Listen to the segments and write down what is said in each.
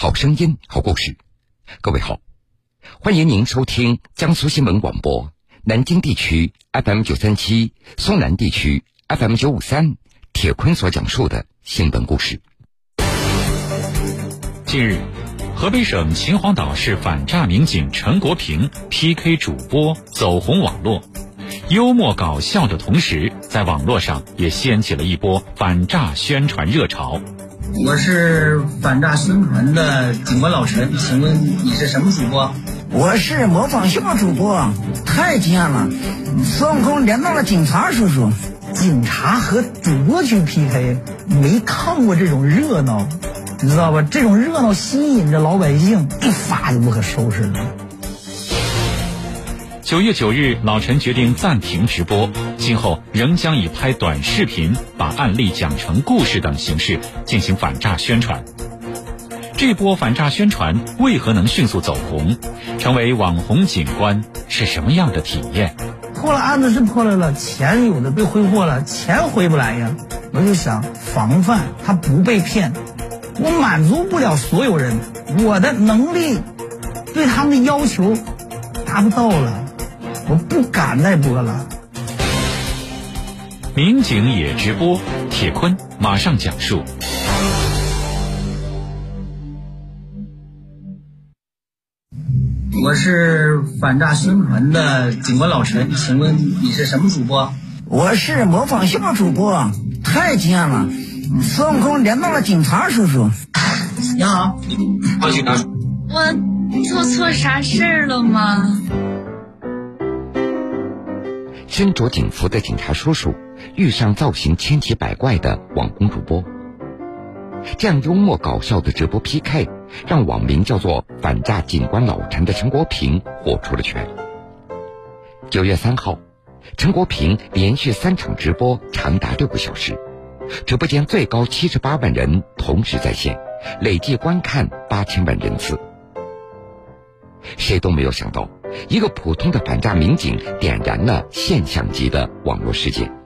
好声音，好故事。各位好，欢迎您收听江苏新闻广播南京地区 FM 九三七、苏南地区 FM 九五三。铁坤所讲述的新闻故事。近日，河北省秦皇岛市反诈民警陈国平 PK 主播走红网络，幽默搞笑的同时，在网络上也掀起了一波反诈宣传热潮。我是反诈宣传的警官老陈，请问你是什么主播？我是模仿秀主播，太惊艳了！孙悟空连到了警察叔叔，警察和主播去 PK，没看过这种热闹，你知道吧？这种热闹吸引着老百姓，一发就不可收拾了。九月九日，老陈决定暂停直播，今后仍将以拍短视频、把案例讲成故事等形式进行反诈宣传。这波反诈宣传为何能迅速走红，成为网红警官是什么样的体验？破了案子是破了了，钱有的被挥霍了，钱回不来呀。我就想防范他不被骗，我满足不了所有人，我的能力对他们的要求达不到了。我不敢再播了。民警也直播，铁坤马上讲述。我是反诈宣传的警官老陈，请问你是什么主播？我是模仿秀主播，太惊艳了！孙悟空连到了警察叔叔。你好，我警察。我做错啥事儿了吗？身着警服的警察叔叔遇上造型千奇百怪的网红主播，这样幽默搞笑的直播 PK，让网名叫做“反诈警官老陈”的陈国平火出了圈。九月三号，陈国平连续三场直播长达六个小时，直播间最高七十八万人同时在线，累计观看八千万人次。谁都没有想到。一个普通的反诈民警点燃了现象级的网络事件。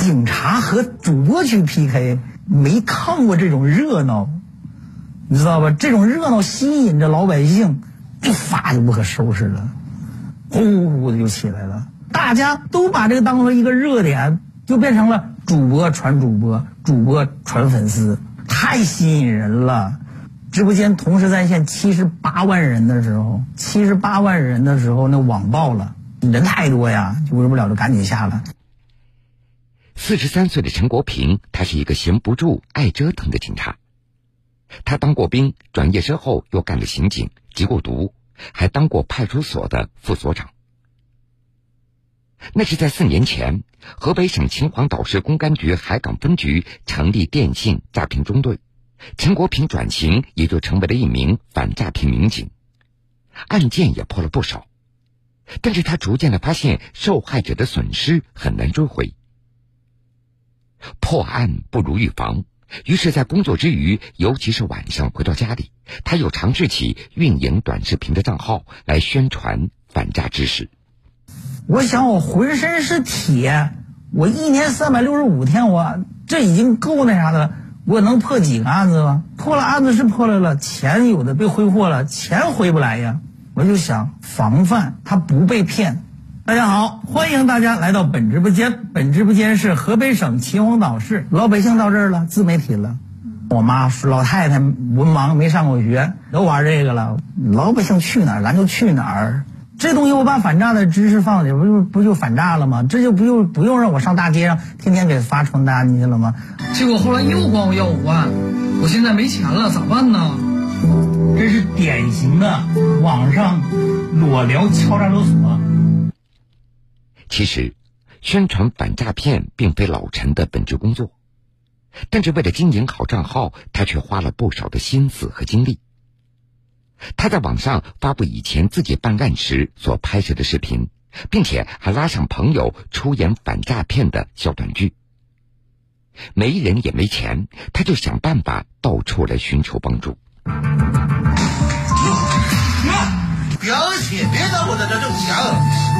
警察和主播去 PK，没看过这种热闹，你知道吧？这种热闹吸引着老百姓，一发就不可收拾了，呼呼的就起来了。大家都把这个当做一个热点，就变成了主播传主播，主播传粉丝，太吸引人了。直播间同时在线七十八万人的时候，七十八万人的时候，那网爆了，人太多呀，就忍不了，就赶紧下了。四十三岁的陈国平，他是一个闲不住、爱折腾的警察。他当过兵，转业之后又干了刑警，缉过毒，还当过派出所的副所长。那是在四年前，河北省秦皇岛市公安局海港分局成立电信诈骗中队。陈国平转型，也就成为了一名反诈骗民警，案件也破了不少。但是他逐渐的发现，受害者的损失很难追回。破案不如预防，于是，在工作之余，尤其是晚上回到家里，他又尝试起运营短视频的账号来宣传反诈知识。我想，我浑身是铁，我一年三百六十五天，我这已经够那啥的了。我能破几个案子吗？破了案子是破了了，钱有的被挥霍了，钱回不来呀。我就想防范他不被骗。大家好，欢迎大家来到本直播间。本直播间是河北省秦皇岛市，老百姓到这儿了，自媒体了。我妈是老太太，文盲没上过学，都玩这个了。老百姓去哪儿，咱就去哪儿。这东西我把反诈的知识放里，不就不就反诈了吗？这就不用不用让我上大街上天天给发传单去了吗？结果后来又管我要五万，我现在没钱了，咋办呢？这是典型的网上裸聊敲诈勒索。其实，宣传反诈骗并非老陈的本职工作，但是为了经营好账号，他却花了不少的心思和精力。他在网上发布以前自己办案时所拍摄的视频，并且还拉上朋友出演反诈骗的小短剧。没人也没钱，他就想办法到处来寻求帮助。表姐，别在我在这挣钱，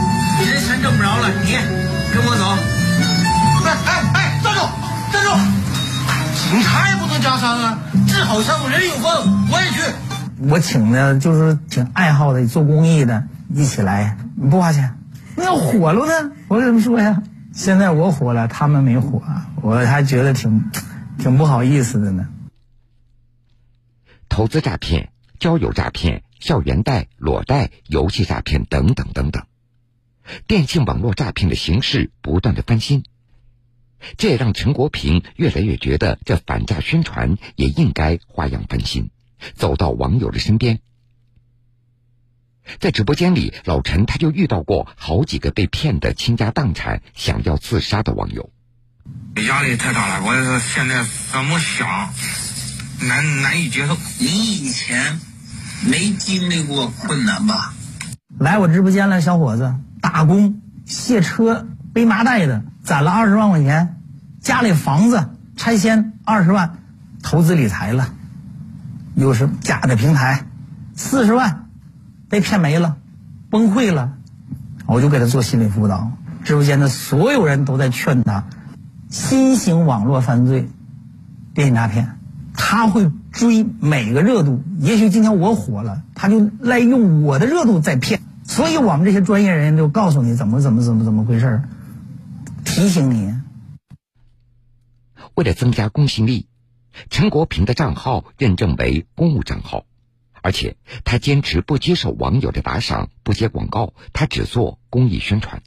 你跟我走。哎哎哎，站住，站住！警察也不能能加伤啊？治好伤人有风，我也去。我请的就是挺爱好的做公益的，一起来不花钱。那要火了呢，我怎么说呀？现在我火了，他们没火，我还觉得挺挺不好意思的呢。投资诈骗、交友诈骗、校园贷、裸贷、游戏诈骗等等等等，电信网络诈骗的形式不断的翻新，这也让陈国平越来越觉得这反诈宣传也应该花样翻新，走到网友的身边。在直播间里，老陈他就遇到过好几个被骗的倾家荡产、想要自杀的网友。压力太大了，我现在怎么想，难难以接受。你以前没经历过困难吧？来我直播间了，小伙子，打工、卸车、背麻袋的，攒了二十万块钱，家里房子拆迁二十万，投资理财了，又是假的平台，四十万。被骗没了，崩溃了，我就给他做心理辅导。直播间的所有人都在劝他，新型网络犯罪，电信诈骗，他会追每个热度。也许今天我火了，他就来用我的热度在骗。所以我们这些专业人员就告诉你怎么怎么怎么怎么回事儿提醒你。为了增加公信力，陈国平的账号认证为公务账号。而且他坚持不接受网友的打赏，不接广告，他只做公益宣传。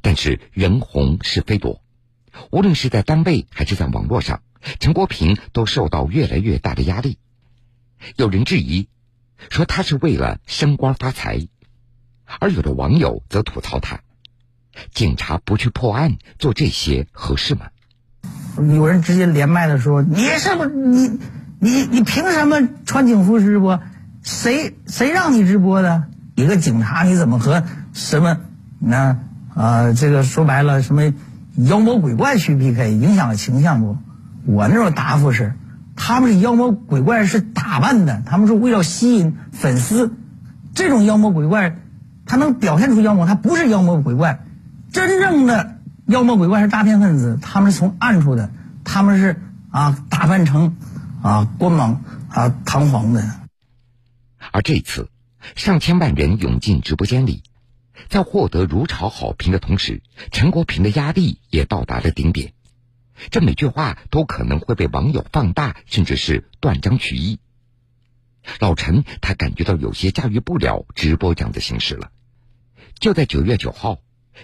但是人红是非多，无论是在单位还是在网络上，陈国平都受到越来越大的压力。有人质疑，说他是为了升官发财，而有的网友则吐槽他：警察不去破案，做这些合适吗？有人直接连麦的说：“你是不你？”你你凭什么穿警服直播？谁谁让你直播的？一个警察你怎么和什么那啊？这个说白了，什么妖魔鬼怪去 PK，影响形象不？我那种答复是，他们是妖魔鬼怪是打扮的，他们是为了吸引粉丝。这种妖魔鬼怪，他能表现出妖魔，他不是妖魔鬼怪。真正的妖魔鬼怪是诈骗分子，他们是从暗处的，他们是啊打扮成。啊，光芒啊，堂皇的。而这次，上千万人涌进直播间里，在获得如潮好评的同时，陈国平的压力也到达了顶点。这每句话都可能会被网友放大，甚至是断章取义。老陈他感觉到有些驾驭不了直播这样的形式了。就在九月九号，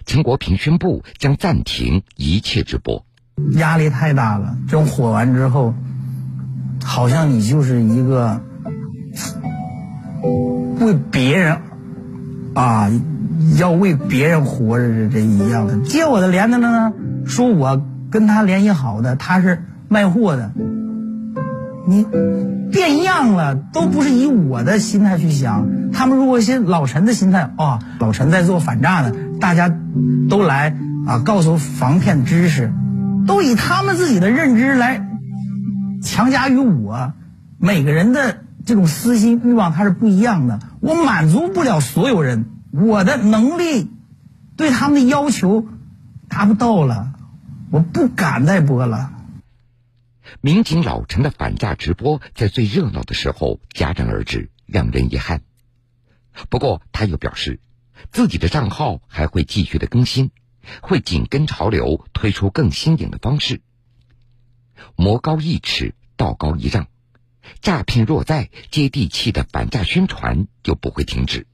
陈国平宣布将暂停一切直播。压力太大了，这火完之后。好像你就是一个为别人啊，要为别人活着的这一样的。接我的连的呢，说我跟他联系好的，他是卖货的。你变样了，都不是以我的心态去想。他们如果先老陈的心态，哦，老陈在做反诈呢，大家都来啊，告诉防骗知识，都以他们自己的认知来。强加于我，每个人的这种私心欲望它是不一样的，我满足不了所有人，我的能力对他们的要求达不到了，我不敢再播了。民警老陈的反诈直播在最热闹的时候戛然而止，让人遗憾。不过他又表示，自己的账号还会继续的更新，会紧跟潮流推出更新颖的方式。魔高一尺，道高一丈，诈骗若在，接地气的反诈宣传就不会停止。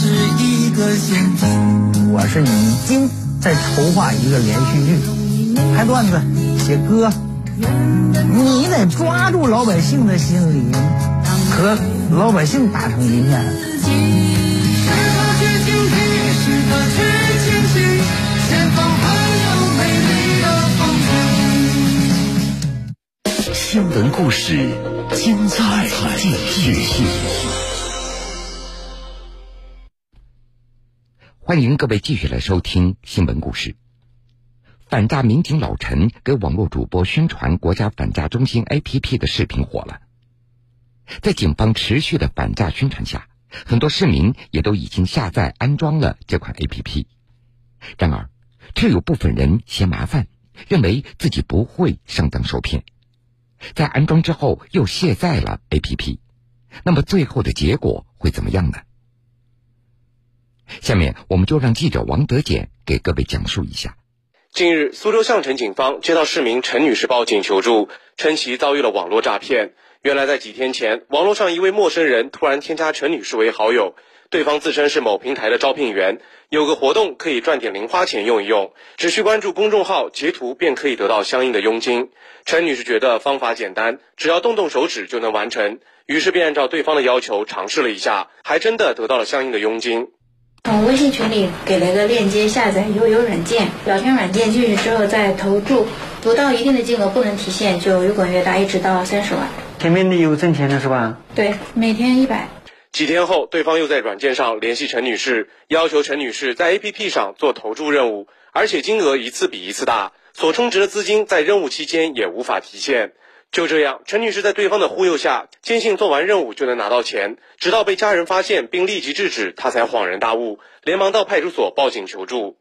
是一个陷阱。我是已经在筹划一个连续剧，拍段子，写歌。你得抓住老百姓的心理，和老百姓打成一片。新闻故事，精彩继续。欢迎各位继续来收听新闻故事。反诈民警老陈给网络主播宣传国家反诈中心 APP 的视频火了。在警方持续的反诈宣传下，很多市民也都已经下载安装了这款 APP。然而，却有部分人嫌麻烦，认为自己不会上当受骗，在安装之后又卸载了 APP。那么最后的结果会怎么样呢？下面我们就让记者王德俭给各位讲述一下。近日，苏州相城警方接到市民陈女士报警求助，称其遭遇了网络诈骗。原来，在几天前，网络上一位陌生人突然添加陈女士为好友，对方自称是某平台的招聘员，有个活动可以赚点零花钱用一用，只需关注公众号截图便可以得到相应的佣金。陈女士觉得方法简单，只要动动手指就能完成，于是便按照对方的要求尝试了一下，还真的得到了相应的佣金。从微信群里给了一个链接，下载悠游软件，聊天软件进去之后再投注，不到一定的金额不能提现，就越滚越大，一直到三十万。前面你有挣钱的是吧？对，每天一百。几天后，对方又在软件上联系陈女士，要求陈女士在 APP 上做投注任务，而且金额一次比一次大，所充值的资金在任务期间也无法提现。就这样，陈女士在对方的忽悠下，坚信做完任务就能拿到钱，直到被家人发现并立即制止，她才恍然大悟，连忙到派出所报警求助。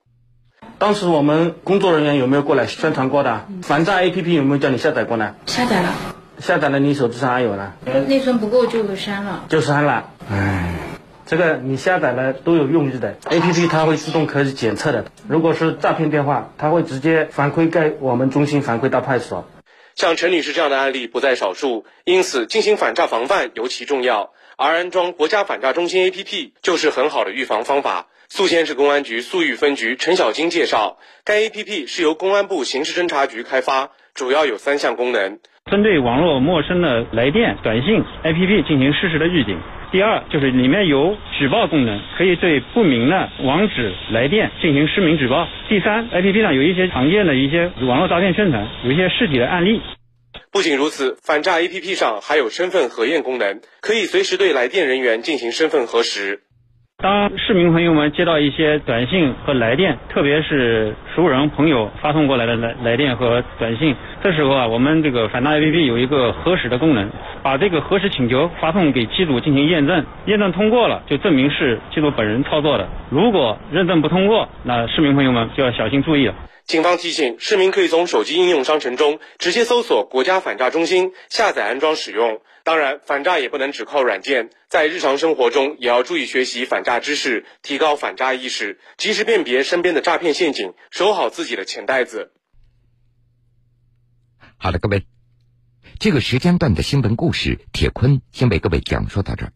当时我们工作人员有没有过来宣传过的？反诈 APP 有没有叫你下载过呢？下载了。下载了，你手机上还有呢？内存不够就删了。就删了。唉，这个你下载了都有用意的，APP 它会自动可以检测的。如果是诈骗电话，它会直接反馈给我们中心，反馈到派出所。像陈女士这样的案例不在少数，因此进行反诈防范尤其重要。而安装国家反诈中心 APP 就是很好的预防方法。宿迁市公安局宿豫分局陈小金介绍，该 APP 是由公安部刑事侦查局开发，主要有三项功能：针对网络陌生的来电、短信 APP 进行实时的预警；第二，就是里面有举报功能，可以对不明的网址来电进行实名举报；第三，APP 上有一些常见的一些网络诈骗宣传，有一些实体的案例。不仅如此，反诈 APP 上还有身份核验功能，可以随时对来电人员进行身份核实。当市民朋友们接到一些短信和来电，特别是熟人朋友发送过来的来来电和短信，这时候啊，我们这个反诈 APP 有一个核实的功能，把这个核实请求发送给机主进行验证，验证通过了，就证明是机主本人操作的；如果认证不通过，那市民朋友们就要小心注意了。警方提醒市民可以从手机应用商城中直接搜索“国家反诈中心”，下载安装使用。当然，反诈也不能只靠软件，在日常生活中也要注意学习反诈知识，提高反诈意识，及时辨别身边的诈骗陷阱，守好自己的钱袋子。好了，各位，这个时间段的新闻故事，铁坤先为各位讲述到这儿。